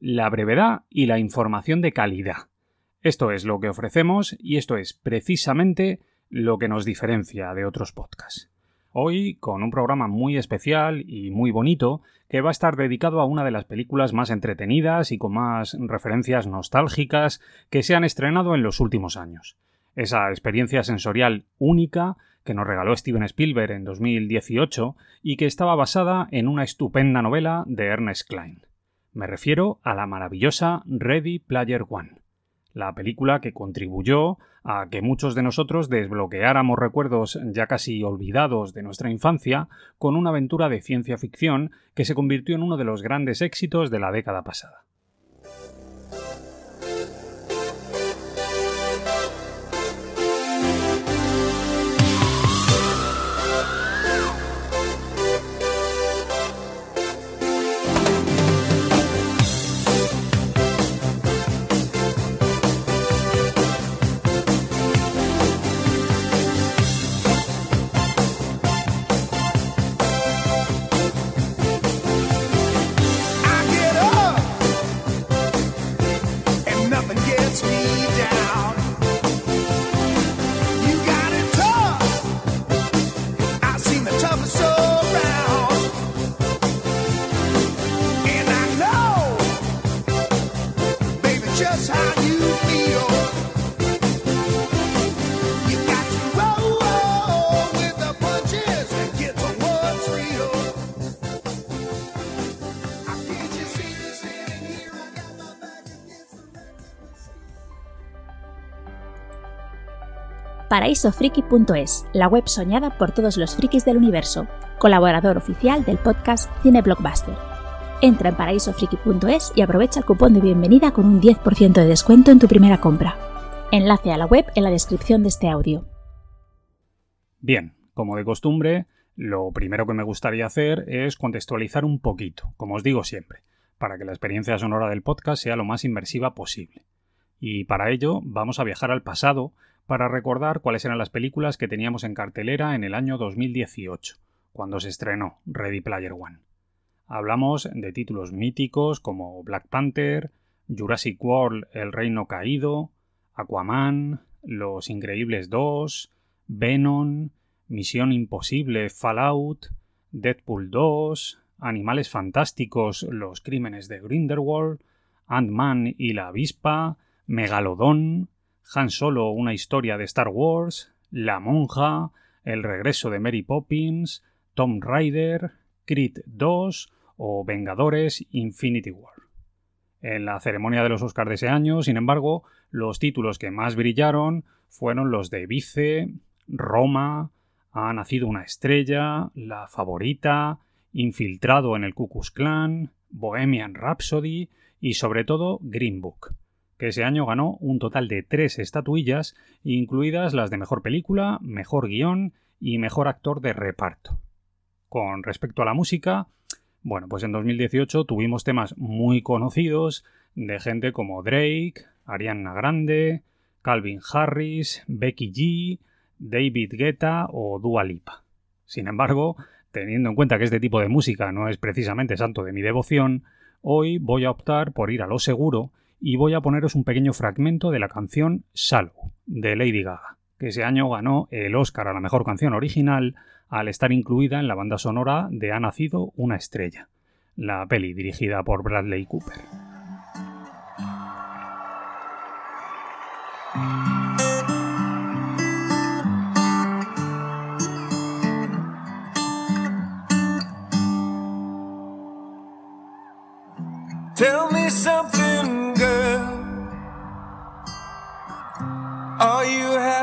la brevedad y la información de calidad. Esto es lo que ofrecemos y esto es precisamente lo que nos diferencia de otros podcasts. Hoy con un programa muy especial y muy bonito que va a estar dedicado a una de las películas más entretenidas y con más referencias nostálgicas que se han estrenado en los últimos años. Esa experiencia sensorial única que nos regaló Steven Spielberg en 2018 y que estaba basada en una estupenda novela de Ernest Klein. Me refiero a la maravillosa Ready Player One, la película que contribuyó a que muchos de nosotros desbloqueáramos recuerdos ya casi olvidados de nuestra infancia con una aventura de ciencia ficción que se convirtió en uno de los grandes éxitos de la década pasada. paraísofriki.es, la web soñada por todos los frikis del universo, colaborador oficial del podcast Cine Blockbuster. Entra en paraísofriki.es y aprovecha el cupón de bienvenida con un 10% de descuento en tu primera compra. Enlace a la web en la descripción de este audio. Bien, como de costumbre, lo primero que me gustaría hacer es contextualizar un poquito, como os digo siempre, para que la experiencia sonora del podcast sea lo más inmersiva posible. Y para ello vamos a viajar al pasado para recordar cuáles eran las películas que teníamos en cartelera en el año 2018, cuando se estrenó Ready Player One. Hablamos de títulos míticos como Black Panther, Jurassic World El Reino Caído, Aquaman, Los Increíbles 2, Venom, Misión Imposible Fallout, Deadpool 2, Animales Fantásticos Los Crímenes de Grindelwald, Ant-Man y la Avispa, Megalodón, han Solo, una historia de Star Wars, La Monja, El regreso de Mary Poppins, Tom Rider, Creed 2 o Vengadores Infinity War. En la ceremonia de los Oscars de ese año, sin embargo, los títulos que más brillaron fueron los de Vice, Roma, Ha nacido una estrella, La favorita, Infiltrado en el Ku Klan, Bohemian Rhapsody y sobre todo Green Book que ese año ganó un total de tres estatuillas, incluidas las de mejor película, mejor guion y mejor actor de reparto. Con respecto a la música, bueno, pues en 2018 tuvimos temas muy conocidos de gente como Drake, Ariana Grande, Calvin Harris, Becky G, David Guetta o Dua Lipa. Sin embargo, teniendo en cuenta que este tipo de música no es precisamente santo de mi devoción, hoy voy a optar por ir a lo seguro y voy a poneros un pequeño fragmento de la canción Shallow de Lady Gaga, que ese año ganó el Oscar a la mejor canción original al estar incluida en la banda sonora de Ha nacido una estrella, la peli dirigida por Bradley Cooper. Tell me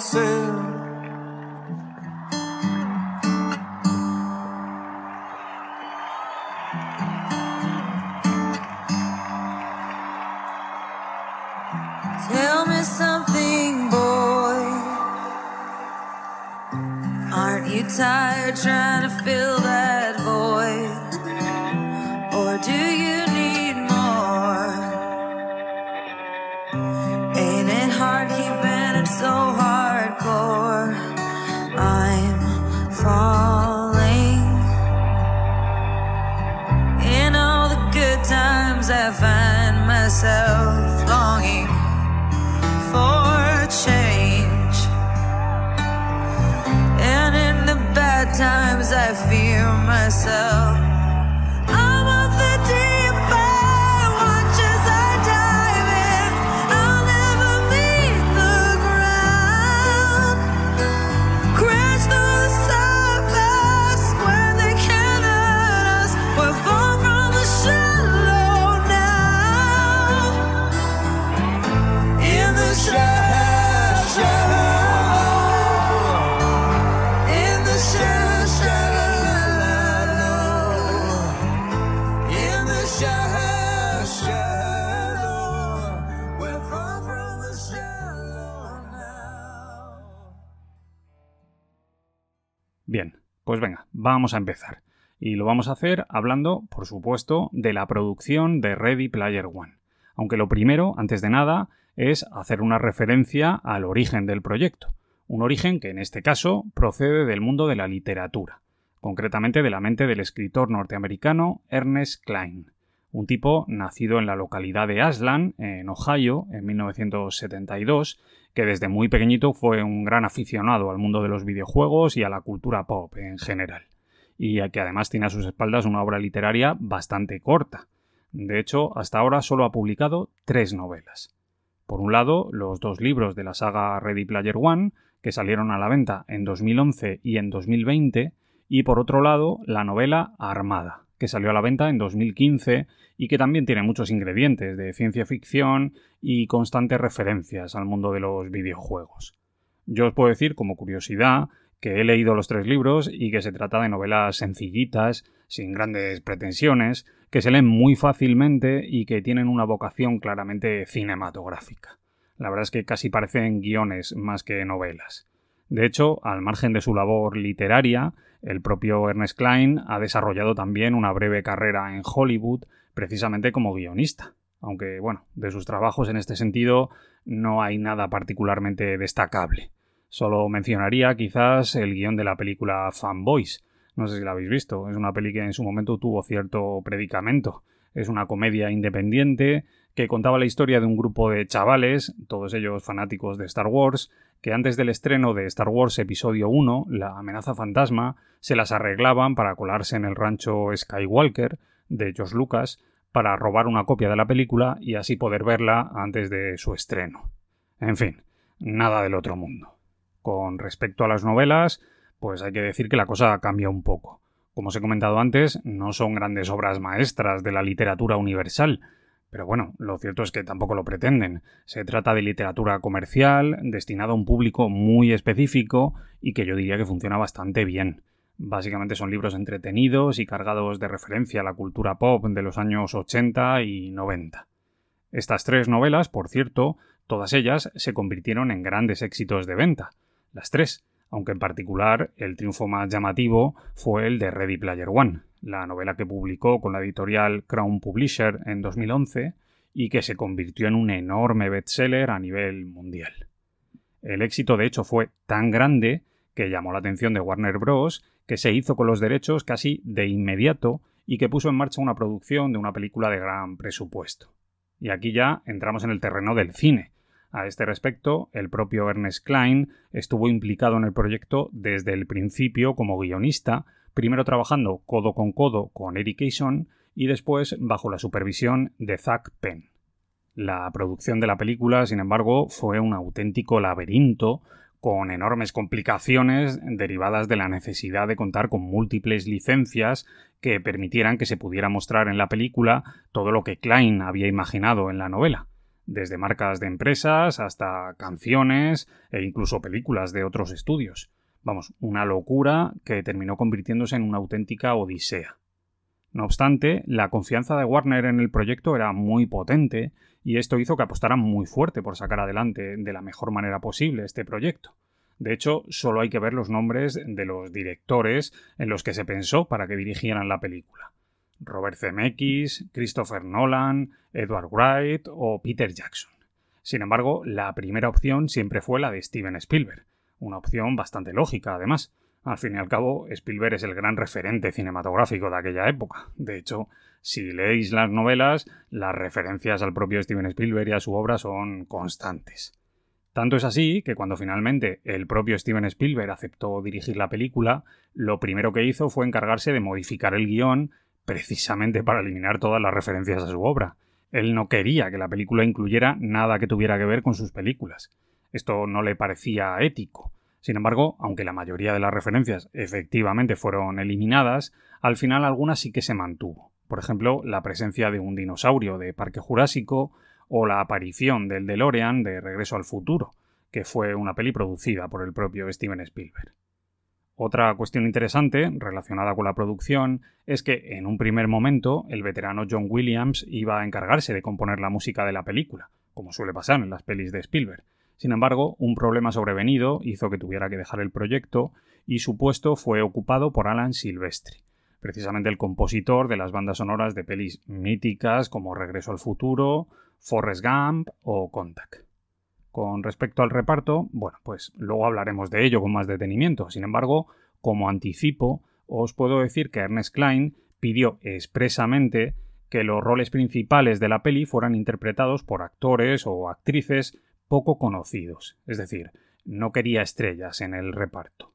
Myself. Tell me something, boy. Aren't you tired pues venga, vamos a empezar. Y lo vamos a hacer hablando, por supuesto, de la producción de Ready Player One. Aunque lo primero, antes de nada, es hacer una referencia al origen del proyecto. Un origen que en este caso procede del mundo de la literatura, concretamente de la mente del escritor norteamericano Ernest Klein, un tipo nacido en la localidad de Ashland, en Ohio, en 1972, que desde muy pequeñito fue un gran aficionado al mundo de los videojuegos y a la cultura pop en general, y que además tiene a sus espaldas una obra literaria bastante corta. De hecho, hasta ahora solo ha publicado tres novelas. Por un lado, los dos libros de la saga Ready Player One, que salieron a la venta en 2011 y en 2020, y por otro lado, la novela Armada, que salió a la venta en 2015 y que también tiene muchos ingredientes de ciencia ficción y constantes referencias al mundo de los videojuegos. Yo os puedo decir, como curiosidad, que he leído los tres libros y que se trata de novelas sencillitas, sin grandes pretensiones, que se leen muy fácilmente y que tienen una vocación claramente cinematográfica. La verdad es que casi parecen guiones más que novelas. De hecho, al margen de su labor literaria, el propio Ernest Klein ha desarrollado también una breve carrera en Hollywood precisamente como guionista. Aunque, bueno, de sus trabajos en este sentido no hay nada particularmente destacable. Solo mencionaría quizás el guion de la película Fanboys. No sé si la habéis visto. Es una peli que en su momento tuvo cierto predicamento. Es una comedia independiente que contaba la historia de un grupo de chavales, todos ellos fanáticos de Star Wars, que antes del estreno de Star Wars Episodio 1, La amenaza fantasma, se las arreglaban para colarse en el rancho Skywalker de George Lucas para robar una copia de la película y así poder verla antes de su estreno. En fin, nada del otro mundo. Con respecto a las novelas, pues hay que decir que la cosa cambia un poco. Como os he comentado antes, no son grandes obras maestras de la literatura universal, pero bueno, lo cierto es que tampoco lo pretenden. Se trata de literatura comercial, destinada a un público muy específico y que yo diría que funciona bastante bien. Básicamente son libros entretenidos y cargados de referencia a la cultura pop de los años 80 y 90. Estas tres novelas, por cierto, todas ellas se convirtieron en grandes éxitos de venta. Las tres, aunque en particular el triunfo más llamativo fue el de Ready Player One, la novela que publicó con la editorial Crown Publisher en 2011 y que se convirtió en un enorme bestseller a nivel mundial. El éxito de hecho fue tan grande que llamó la atención de Warner Bros., que se hizo con los derechos casi de inmediato y que puso en marcha una producción de una película de gran presupuesto. Y aquí ya entramos en el terreno del cine. A este respecto, el propio Ernest Klein estuvo implicado en el proyecto desde el principio como guionista, primero trabajando codo con codo con Eric Eason y después bajo la supervisión de Zack Penn. La producción de la película, sin embargo, fue un auténtico laberinto con enormes complicaciones derivadas de la necesidad de contar con múltiples licencias que permitieran que se pudiera mostrar en la película todo lo que Klein había imaginado en la novela, desde marcas de empresas hasta canciones e incluso películas de otros estudios. Vamos, una locura que terminó convirtiéndose en una auténtica odisea. No obstante, la confianza de Warner en el proyecto era muy potente y esto hizo que apostaran muy fuerte por sacar adelante de la mejor manera posible este proyecto. De hecho, solo hay que ver los nombres de los directores en los que se pensó para que dirigieran la película. Robert Zemeckis, Christopher Nolan, Edward Wright o Peter Jackson. Sin embargo, la primera opción siempre fue la de Steven Spielberg, una opción bastante lógica, además. Al fin y al cabo, Spielberg es el gran referente cinematográfico de aquella época. De hecho, si leéis las novelas, las referencias al propio Steven Spielberg y a su obra son constantes. Tanto es así que cuando finalmente el propio Steven Spielberg aceptó dirigir la película, lo primero que hizo fue encargarse de modificar el guion precisamente para eliminar todas las referencias a su obra. Él no quería que la película incluyera nada que tuviera que ver con sus películas. Esto no le parecía ético. Sin embargo, aunque la mayoría de las referencias efectivamente fueron eliminadas, al final algunas sí que se mantuvo. Por ejemplo, la presencia de un dinosaurio de Parque Jurásico o la aparición del DeLorean de Regreso al Futuro, que fue una peli producida por el propio Steven Spielberg. Otra cuestión interesante relacionada con la producción es que en un primer momento el veterano John Williams iba a encargarse de componer la música de la película, como suele pasar en las pelis de Spielberg. Sin embargo, un problema sobrevenido hizo que tuviera que dejar el proyecto y su puesto fue ocupado por Alan Silvestri, precisamente el compositor de las bandas sonoras de pelis míticas como Regreso al Futuro, Forrest Gump o Contact. Con respecto al reparto, bueno, pues luego hablaremos de ello con más detenimiento. Sin embargo, como anticipo, os puedo decir que Ernest Klein pidió expresamente que los roles principales de la peli fueran interpretados por actores o actrices poco conocidos, es decir, no quería estrellas en el reparto.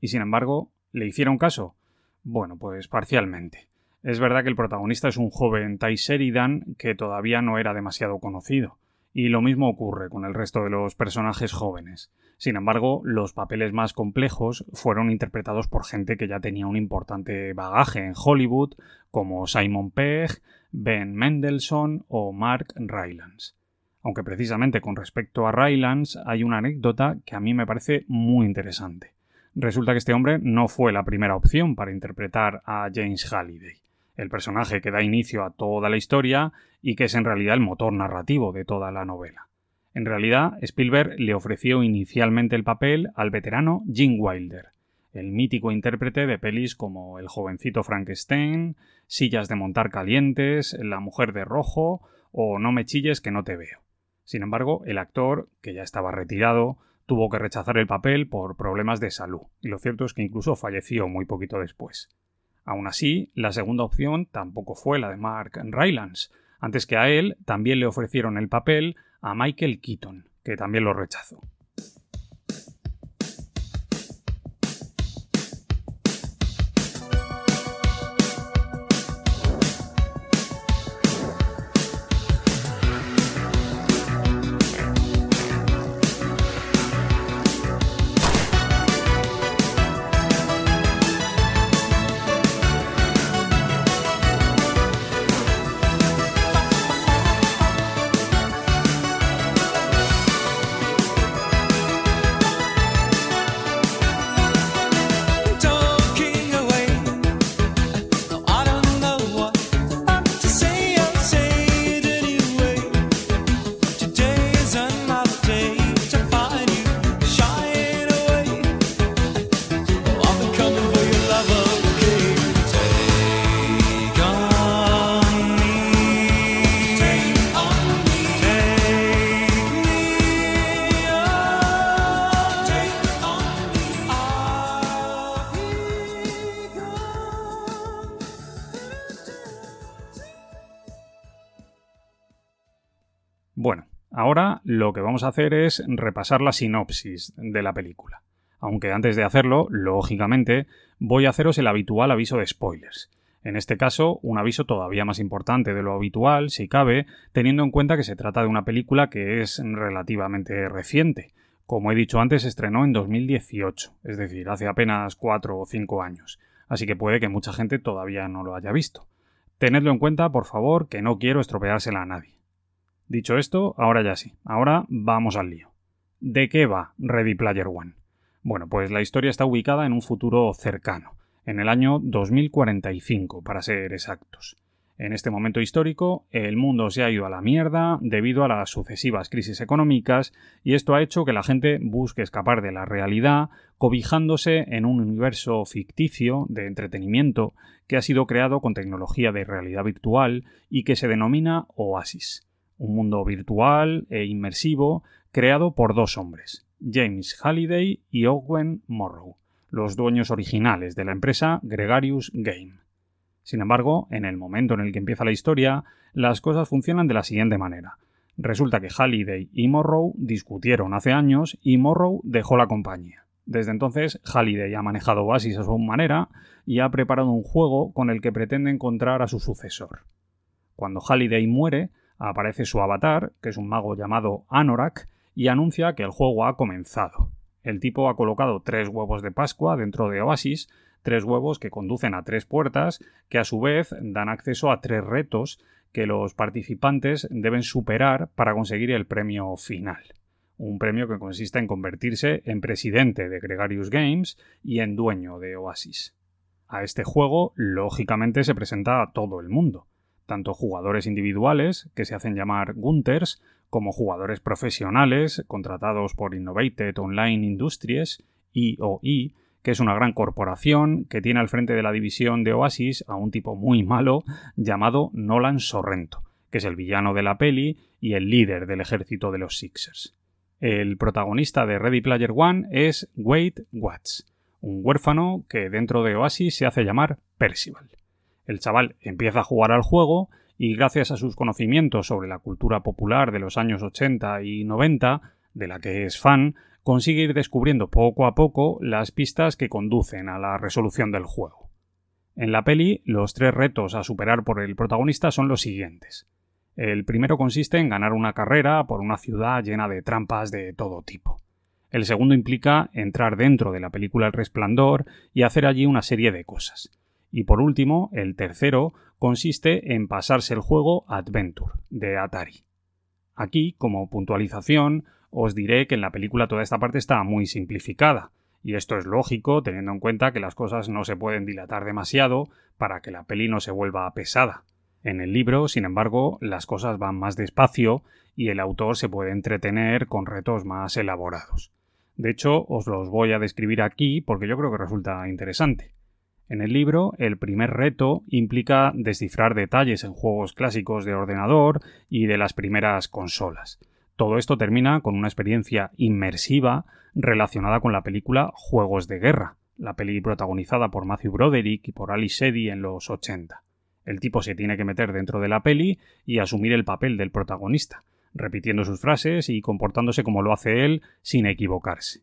Y sin embargo, ¿le hicieron caso? Bueno, pues parcialmente. Es verdad que el protagonista es un joven Ty Sheridan que todavía no era demasiado conocido, y lo mismo ocurre con el resto de los personajes jóvenes. Sin embargo, los papeles más complejos fueron interpretados por gente que ya tenía un importante bagaje en Hollywood, como Simon Pegg, Ben Mendelssohn o Mark Rylance. Aunque precisamente con respecto a Rylance hay una anécdota que a mí me parece muy interesante. Resulta que este hombre no fue la primera opción para interpretar a James Halliday, el personaje que da inicio a toda la historia y que es en realidad el motor narrativo de toda la novela. En realidad, Spielberg le ofreció inicialmente el papel al veterano Gene Wilder, el mítico intérprete de pelis como El jovencito Frankenstein, Sillas de montar calientes, La mujer de rojo o No me chilles que no te veo. Sin embargo, el actor, que ya estaba retirado, tuvo que rechazar el papel por problemas de salud, y lo cierto es que incluso falleció muy poquito después. Aún así, la segunda opción tampoco fue la de Mark Rylance. Antes que a él, también le ofrecieron el papel a Michael Keaton, que también lo rechazó. Lo que vamos a hacer es repasar la sinopsis de la película. Aunque antes de hacerlo, lógicamente, voy a haceros el habitual aviso de spoilers. En este caso, un aviso todavía más importante de lo habitual, si cabe, teniendo en cuenta que se trata de una película que es relativamente reciente. Como he dicho antes, estrenó en 2018, es decir, hace apenas 4 o 5 años, así que puede que mucha gente todavía no lo haya visto. Tenedlo en cuenta, por favor, que no quiero estropeársela a nadie. Dicho esto, ahora ya sí, ahora vamos al lío. ¿De qué va Ready Player One? Bueno, pues la historia está ubicada en un futuro cercano, en el año 2045, para ser exactos. En este momento histórico, el mundo se ha ido a la mierda debido a las sucesivas crisis económicas y esto ha hecho que la gente busque escapar de la realidad cobijándose en un universo ficticio de entretenimiento que ha sido creado con tecnología de realidad virtual y que se denomina Oasis. Un mundo virtual e inmersivo creado por dos hombres, James Halliday y Owen Morrow, los dueños originales de la empresa Gregarious Game. Sin embargo, en el momento en el que empieza la historia, las cosas funcionan de la siguiente manera. Resulta que Halliday y Morrow discutieron hace años y Morrow dejó la compañía. Desde entonces, Halliday ha manejado Oasis a su manera y ha preparado un juego con el que pretende encontrar a su sucesor. Cuando Halliday muere, aparece su avatar, que es un mago llamado Anorak, y anuncia que el juego ha comenzado. El tipo ha colocado tres huevos de Pascua dentro de Oasis, tres huevos que conducen a tres puertas, que a su vez dan acceso a tres retos que los participantes deben superar para conseguir el premio final. Un premio que consiste en convertirse en presidente de Gregarious Games y en dueño de Oasis. A este juego, lógicamente, se presenta a todo el mundo, tanto jugadores individuales, que se hacen llamar Gunters, como jugadores profesionales contratados por Innovated Online Industries, IOI, que es una gran corporación que tiene al frente de la división de Oasis a un tipo muy malo llamado Nolan Sorrento, que es el villano de la peli y el líder del ejército de los Sixers. El protagonista de Ready Player One es Wade Watts, un huérfano que dentro de Oasis se hace llamar Percival. El chaval empieza a jugar al juego y gracias a sus conocimientos sobre la cultura popular de los años 80 y 90, de la que es fan, consigue ir descubriendo poco a poco las pistas que conducen a la resolución del juego. En la peli, los tres retos a superar por el protagonista son los siguientes. El primero consiste en ganar una carrera por una ciudad llena de trampas de todo tipo. El segundo implica entrar dentro de la película El Resplandor y hacer allí una serie de cosas. Y por último, el tercero consiste en pasarse el juego Adventure de Atari. Aquí, como puntualización, os diré que en la película toda esta parte está muy simplificada, y esto es lógico teniendo en cuenta que las cosas no se pueden dilatar demasiado para que la peli no se vuelva pesada. En el libro, sin embargo, las cosas van más despacio y el autor se puede entretener con retos más elaborados. De hecho, os los voy a describir aquí porque yo creo que resulta interesante. En el libro, el primer reto implica descifrar detalles en juegos clásicos de ordenador y de las primeras consolas. Todo esto termina con una experiencia inmersiva relacionada con la película Juegos de Guerra, la peli protagonizada por Matthew Broderick y por Ali Shetty en los 80. El tipo se tiene que meter dentro de la peli y asumir el papel del protagonista, repitiendo sus frases y comportándose como lo hace él sin equivocarse.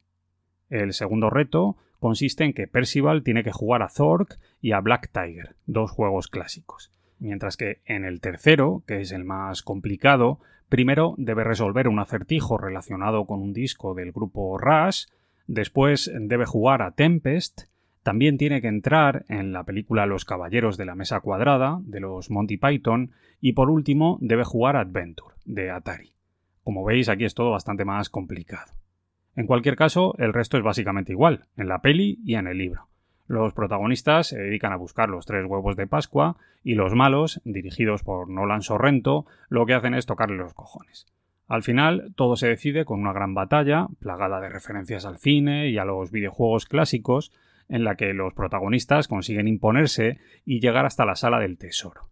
El segundo reto consiste en que Percival tiene que jugar a Zork y a Black Tiger, dos juegos clásicos. Mientras que en el tercero, que es el más complicado, primero debe resolver un acertijo relacionado con un disco del grupo Rush, después debe jugar a Tempest, también tiene que entrar en la película Los Caballeros de la Mesa Cuadrada, de los Monty Python, y por último debe jugar Adventure, de Atari. Como veis, aquí es todo bastante más complicado. En cualquier caso, el resto es básicamente igual, en la peli y en el libro. Los protagonistas se dedican a buscar los tres huevos de Pascua y los malos, dirigidos por Nolan Sorrento, lo que hacen es tocarle los cojones. Al final, todo se decide con una gran batalla, plagada de referencias al cine y a los videojuegos clásicos, en la que los protagonistas consiguen imponerse y llegar hasta la sala del tesoro.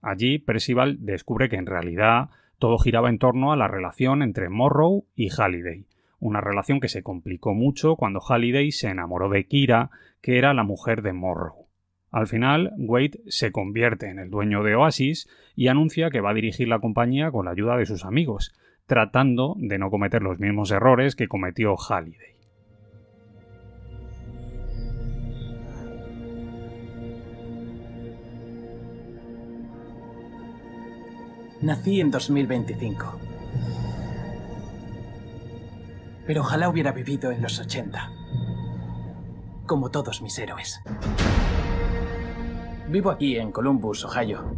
Allí, Percival descubre que en realidad todo giraba en torno a la relación entre Morrow y Halliday, una relación que se complicó mucho cuando Halliday se enamoró de Kira, que era la mujer de Morrow. Al final, Wade se convierte en el dueño de Oasis y anuncia que va a dirigir la compañía con la ayuda de sus amigos, tratando de no cometer los mismos errores que cometió Halliday. Nací en 2025. Pero ojalá hubiera vivido en los 80. Como todos mis héroes. Vivo aquí en Columbus, Ohio.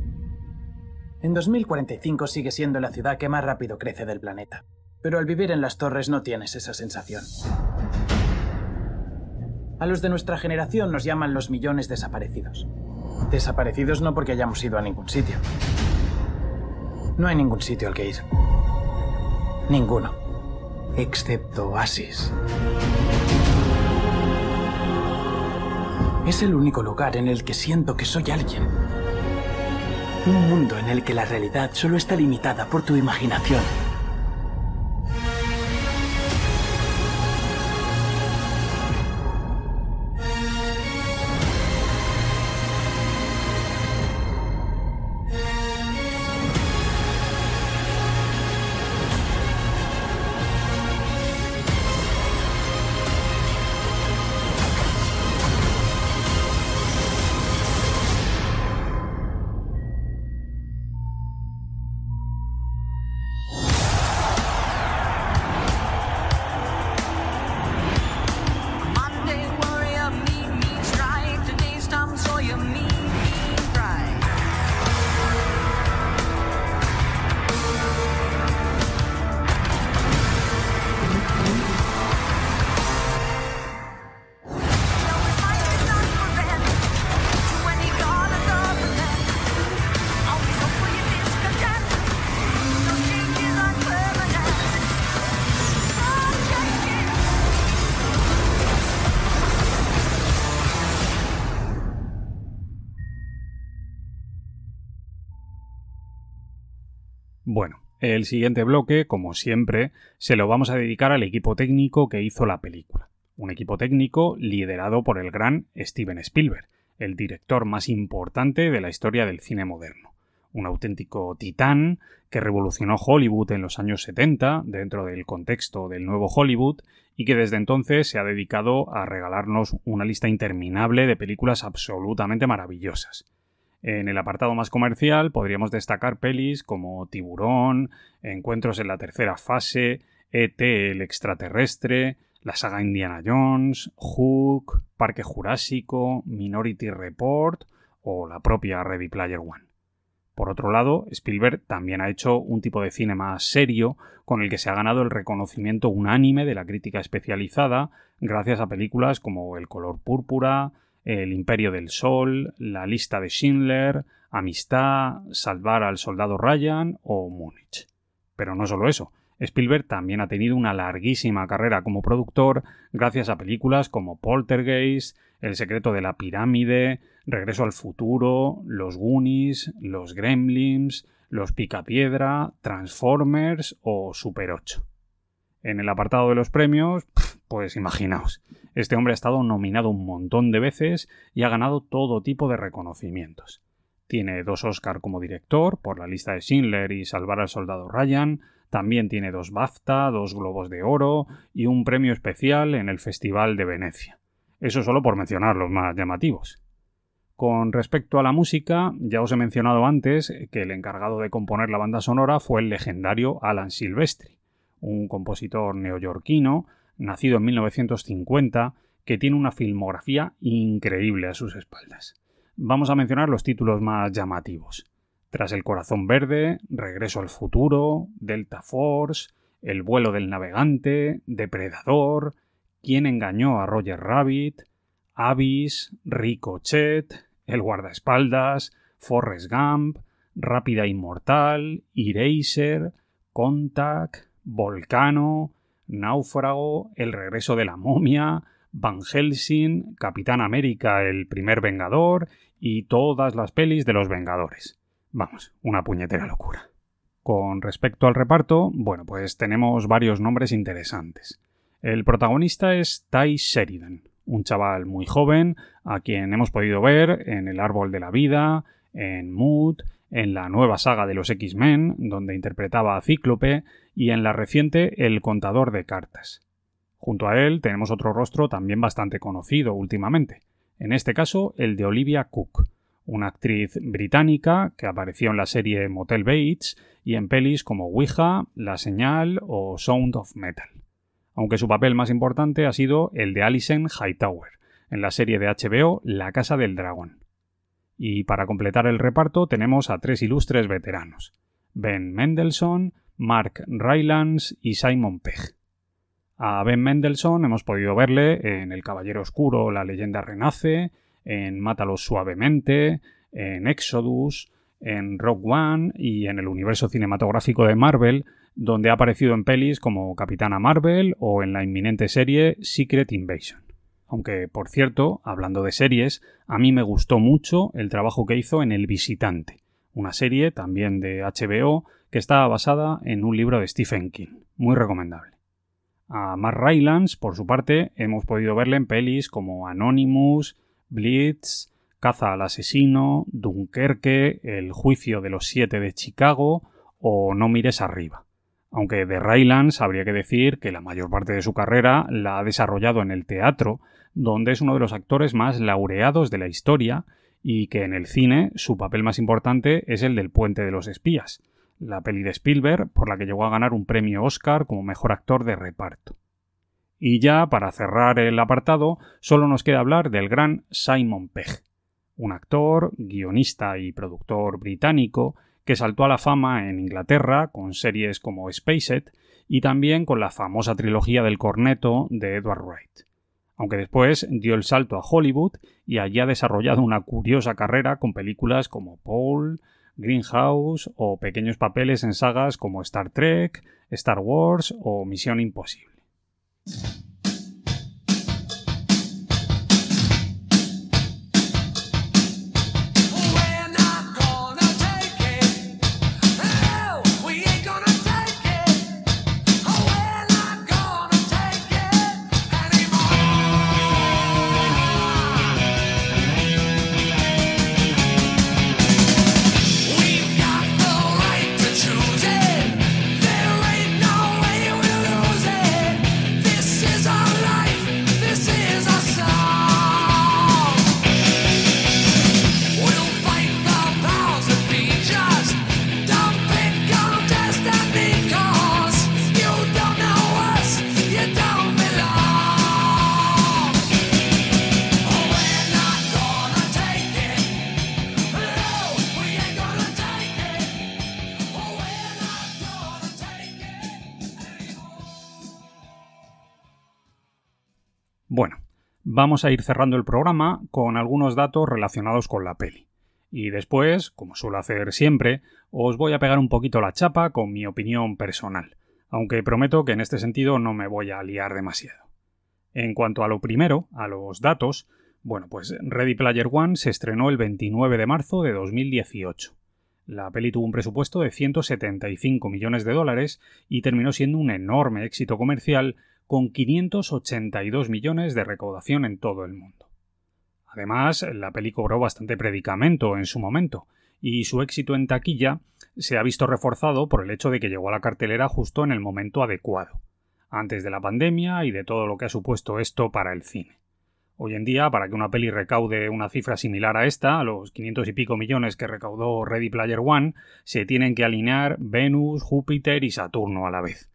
En 2045 sigue siendo la ciudad que más rápido crece del planeta. Pero al vivir en las torres no tienes esa sensación. A los de nuestra generación nos llaman los millones desaparecidos. Desaparecidos no porque hayamos ido a ningún sitio. No hay ningún sitio al que ir. Ninguno. Excepto Oasis. Es el único lugar en el que siento que soy alguien. Un mundo en el que la realidad solo está limitada por tu imaginación. El siguiente bloque, como siempre, se lo vamos a dedicar al equipo técnico que hizo la película. Un equipo técnico liderado por el gran Steven Spielberg, el director más importante de la historia del cine moderno. Un auténtico titán que revolucionó Hollywood en los años 70 dentro del contexto del nuevo Hollywood y que desde entonces se ha dedicado a regalarnos una lista interminable de películas absolutamente maravillosas. En el apartado más comercial podríamos destacar pelis como Tiburón, Encuentros en la tercera fase, ET el extraterrestre, la saga Indiana Jones, Hook, Parque Jurásico, Minority Report o la propia Ready Player One. Por otro lado, Spielberg también ha hecho un tipo de cine más serio con el que se ha ganado el reconocimiento unánime de la crítica especializada gracias a películas como El color púrpura, El imperio del sol, La lista de Schindler, Amistad, Salvar al soldado Ryan o Múnich. Pero no solo eso, Spielberg también ha tenido una larguísima carrera como productor gracias a películas como Poltergeist, El secreto de la pirámide, Regreso al futuro, Los Goonies, Los Gremlins, Los Picapiedra, Transformers o Super 8. En el apartado de los premios, pues imaginaos, este hombre ha estado nominado un montón de veces y ha ganado todo tipo de reconocimientos. Tiene dos Oscar como director por la lista de Schindler y Salvar al soldado Ryan, también tiene dos BAFTA, dos Globos de Oro y un premio especial en el Festival de Venecia. Eso solo por mencionar los más llamativos. Con respecto a la música, ya os he mencionado antes que el encargado de componer la banda sonora fue el legendario Alan Silvestri, un compositor neoyorquino, nacido en 1950, que tiene una filmografía increíble a sus espaldas. Vamos a mencionar los títulos más llamativos. Tras El Corazón Verde, Regreso al Futuro, Delta Force, El vuelo del navegante, Depredador, Quién engañó a Roger Rabbit, Abyss, Ricochet, El guardaespaldas, Forrest Gump, Rápida Inmortal, Eraser, Contact, Volcano, Náufrago, El regreso de la momia, Van Helsing, Capitán América, el primer Vengador y todas las pelis de los Vengadores. Vamos, una puñetera locura. Con respecto al reparto, bueno, pues tenemos varios nombres interesantes. El protagonista es Ty Sheridan, un chaval muy joven a quien hemos podido ver en El Árbol de la Vida, en Mood, en la nueva saga de los X-Men, donde interpretaba a Cíclope, y en la reciente El Contador de Cartas. Junto a él tenemos otro rostro también bastante conocido últimamente, en este caso el de Olivia Cook, una actriz británica que apareció en la serie Motel Bates y en pelis como Ouija, La Señal o Sound of Metal. Aunque su papel más importante ha sido el de Alison Hightower, en la serie de HBO La Casa del Dragón. Y para completar el reparto tenemos a tres ilustres veteranos, Ben Mendelssohn, Mark Rylance y Simon Pegg. A Ben Mendelssohn hemos podido verle en El Caballero Oscuro, La leyenda renace, en Mátalos suavemente, en Exodus, en Rogue One y en el universo cinematográfico de Marvel, donde ha aparecido en pelis como Capitana Marvel o en la inminente serie Secret Invasion. Aunque, por cierto, hablando de series, a mí me gustó mucho el trabajo que hizo en El Visitante, una serie también de HBO que está basada en un libro de Stephen King, muy recomendable. A Mark Rylance, por su parte, hemos podido verle en pelis como Anonymous, Blitz, Caza al asesino, Dunkerque, El juicio de los siete de Chicago o No mires arriba. Aunque de Rylance habría que decir que la mayor parte de su carrera la ha desarrollado en el teatro, donde es uno de los actores más laureados de la historia y que en el cine su papel más importante es el del Puente de los Espías, la peli de Spielberg por la que llegó a ganar un premio Oscar como mejor actor de reparto. Y ya, para cerrar el apartado, solo nos queda hablar del gran Simon Pegg, un actor, guionista y productor británico que saltó a la fama en Inglaterra con series como Spaced y también con la famosa trilogía del corneto de Edward Wright. Aunque después dio el salto a Hollywood y allí ha desarrollado una curiosa carrera con películas como Paul, Greenhouse o pequeños papeles en sagas como Star Trek, Star Wars o Misión Imposible. Vamos a ir cerrando el programa con algunos datos relacionados con la peli. Y después, como suelo hacer siempre, os voy a pegar un poquito la chapa con mi opinión personal, aunque prometo que en este sentido no me voy a liar demasiado. En cuanto a lo primero, a los datos, bueno, pues Ready Player One se estrenó el 29 de marzo de 2018. La peli tuvo un presupuesto de 175 millones de dólares y terminó siendo un enorme éxito comercial con 582 millones de recaudación en todo el mundo. Además, la peli cobró bastante predicamento en su momento, y su éxito en taquilla se ha visto reforzado por el hecho de que llegó a la cartelera justo en el momento adecuado, antes de la pandemia y de todo lo que ha supuesto esto para el cine. Hoy en día, para que una peli recaude una cifra similar a esta, a los 500 y pico millones que recaudó Ready Player One, se tienen que alinear Venus, Júpiter y Saturno a la vez.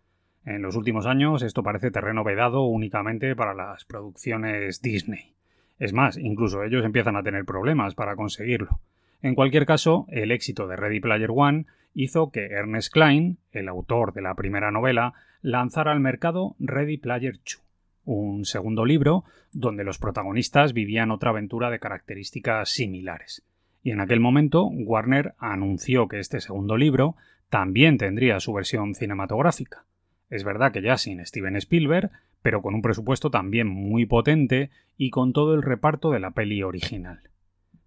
En los últimos años esto parece terreno vedado únicamente para las producciones Disney. Es más, incluso ellos empiezan a tener problemas para conseguirlo. En cualquier caso, el éxito de Ready Player One hizo que Ernest Klein, el autor de la primera novela, lanzara al mercado Ready Player 2, un segundo libro donde los protagonistas vivían otra aventura de características similares. Y en aquel momento Warner anunció que este segundo libro también tendría su versión cinematográfica. Es verdad que ya sin Steven Spielberg, pero con un presupuesto también muy potente y con todo el reparto de la peli original.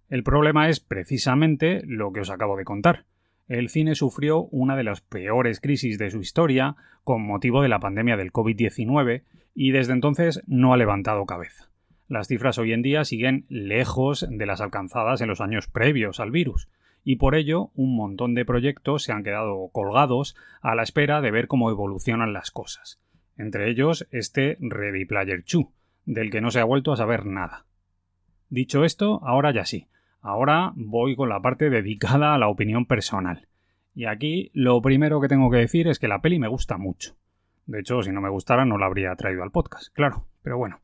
El problema es precisamente lo que os acabo de contar. El cine sufrió una de las peores crisis de su historia con motivo de la pandemia del COVID-19 y desde entonces no ha levantado cabeza. Las cifras hoy en día siguen lejos de las alcanzadas en los años previos al virus, y por ello un montón de proyectos se han quedado colgados a la espera de ver cómo evolucionan las cosas. Entre ellos este Ready Player 2, del que no se ha vuelto a saber nada. Dicho esto, ahora ya sí. Ahora voy con la parte dedicada a la opinión personal. Y aquí lo primero que tengo que decir es que la peli me gusta mucho. De hecho, si no me gustara no la habría traído al podcast, claro. Pero bueno.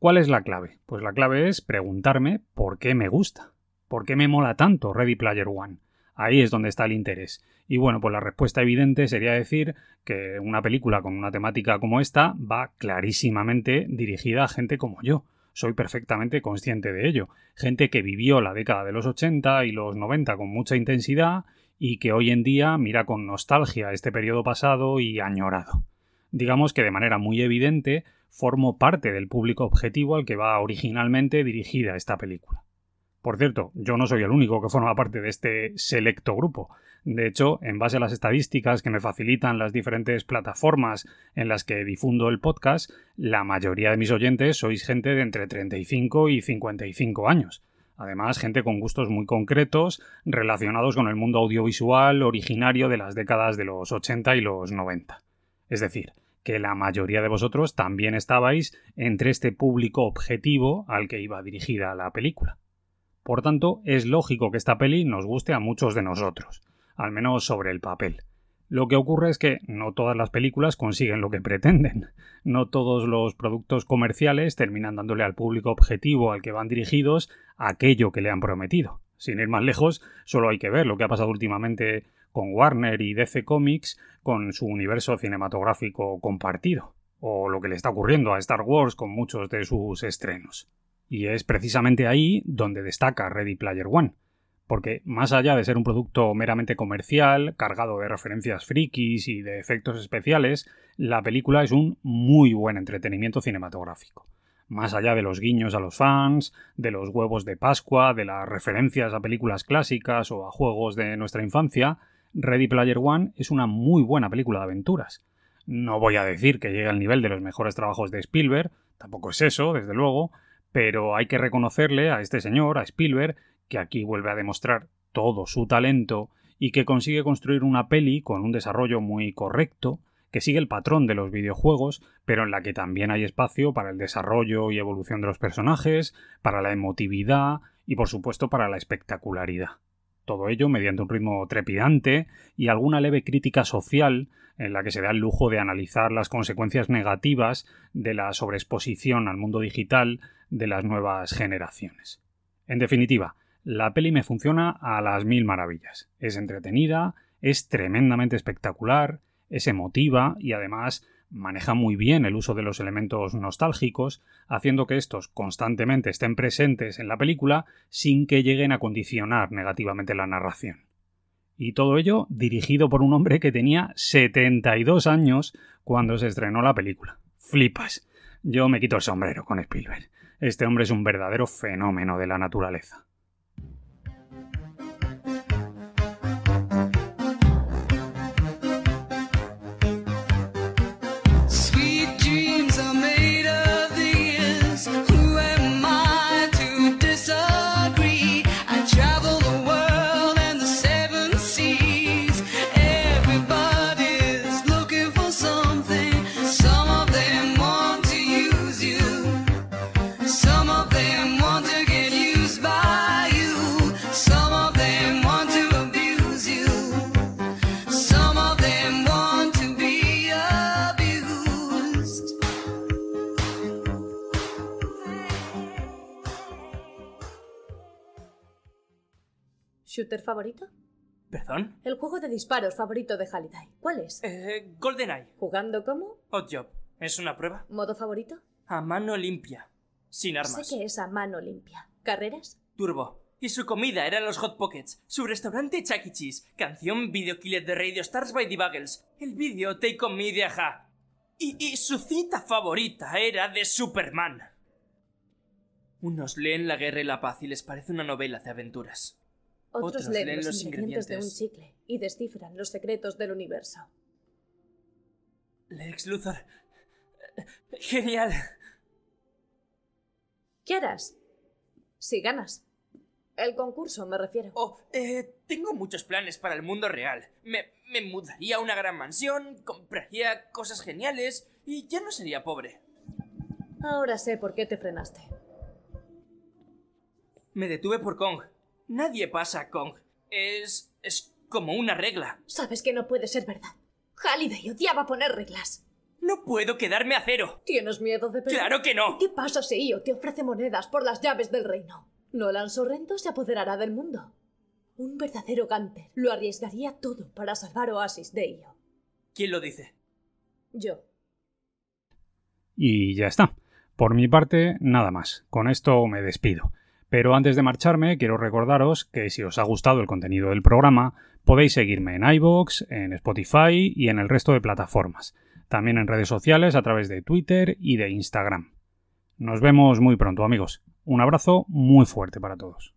¿Cuál es la clave? Pues la clave es preguntarme por qué me gusta. ¿Por qué me mola tanto Ready Player One? Ahí es donde está el interés. Y bueno, pues la respuesta evidente sería decir que una película con una temática como esta va clarísimamente dirigida a gente como yo. Soy perfectamente consciente de ello. Gente que vivió la década de los 80 y los 90 con mucha intensidad y que hoy en día mira con nostalgia este periodo pasado y añorado. Digamos que de manera muy evidente formo parte del público objetivo al que va originalmente dirigida esta película. Por cierto, yo no soy el único que forma parte de este selecto grupo. De hecho, en base a las estadísticas que me facilitan las diferentes plataformas en las que difundo el podcast, la mayoría de mis oyentes sois gente de entre 35 y 55 años. Además, gente con gustos muy concretos relacionados con el mundo audiovisual originario de las décadas de los 80 y los 90. Es decir, que la mayoría de vosotros también estabais entre este público objetivo al que iba dirigida la película. Por tanto, es lógico que esta peli nos guste a muchos de nosotros, al menos sobre el papel. Lo que ocurre es que no todas las películas consiguen lo que pretenden. No todos los productos comerciales terminan dándole al público objetivo al que van dirigidos aquello que le han prometido. Sin ir más lejos, solo hay que ver lo que ha pasado últimamente con Warner y DC Comics con su universo cinematográfico compartido, o lo que le está ocurriendo a Star Wars con muchos de sus estrenos. Y es precisamente ahí donde destaca Ready Player One, porque más allá de ser un producto meramente comercial, cargado de referencias frikis y de efectos especiales, la película es un muy buen entretenimiento cinematográfico. Más allá de los guiños a los fans, de los huevos de Pascua, de las referencias a películas clásicas o a juegos de nuestra infancia, Ready Player One es una muy buena película de aventuras. No voy a decir que llegue al nivel de los mejores trabajos de Spielberg, tampoco es eso, desde luego, pero hay que reconocerle a este señor, a Spielberg, que aquí vuelve a demostrar todo su talento y que consigue construir una peli con un desarrollo muy correcto, que sigue el patrón de los videojuegos, pero en la que también hay espacio para el desarrollo y evolución de los personajes, para la emotividad y por supuesto para la espectacularidad. Todo ello mediante un ritmo trepidante y alguna leve crítica social en la que se da el lujo de analizar las consecuencias negativas de la sobreexposición al mundo digital de las nuevas generaciones. En definitiva, la peli me funciona a las mil maravillas. Es entretenida, es tremendamente espectacular, es emotiva y además maneja muy bien el uso de los elementos nostálgicos, haciendo que estos constantemente estén presentes en la película sin que lleguen a condicionar negativamente la narración. Y todo ello dirigido por un hombre que tenía 72 años cuando se estrenó la película. Flipas. Yo me quito el sombrero con Spielberg. Este hombre es un verdadero fenómeno de la naturaleza. ¿Shooter favorito? ¿Perdón? El juego de disparos favorito de Halliday. ¿Cuál es? Eh, GoldenEye. ¿Jugando como? Odd Job. ¿Es una prueba? ¿Modo favorito? A mano limpia. Sin armas. Sé que es a mano limpia. ¿Carreras? Turbo. Y su comida eran los Hot Pockets. Su restaurante Chuck E. Cheese. Canción Video Killer de Radio Stars by the Buggles. El vídeo Take On Me de Aja. Y, y su cita favorita era de Superman. Unos leen La Guerra y la Paz y les parece una novela de aventuras. Otros, Otros leen, leen los, los ingredientes, de un chicle y descifran los secretos del universo. Lex Luthor. Eh, Genial. ¿Qué harás? Si ganas. El concurso, me refiero. Oh, eh, tengo muchos planes para el mundo real. Me, me mudaría a una gran mansión, compraría cosas geniales y ya no sería pobre. Ahora sé por qué te frenaste. Me detuve por Kong. Nadie pasa a Kong. Es... es como una regla. Sabes que no puede ser verdad. Halliday odiaba poner reglas. No puedo quedarme a cero. ¿Tienes miedo de perder? ¡Claro que no! ¿Qué pasa si Io te ofrece monedas por las llaves del reino? Nolan Sorrento se apoderará del mundo. Un verdadero Gante lo arriesgaría todo para salvar Oasis de Io. ¿Quién lo dice? Yo. Y ya está. Por mi parte, nada más. Con esto me despido. Pero antes de marcharme, quiero recordaros que si os ha gustado el contenido del programa, podéis seguirme en iVoox, en Spotify y en el resto de plataformas. También en redes sociales a través de Twitter y de Instagram. Nos vemos muy pronto, amigos. Un abrazo muy fuerte para todos.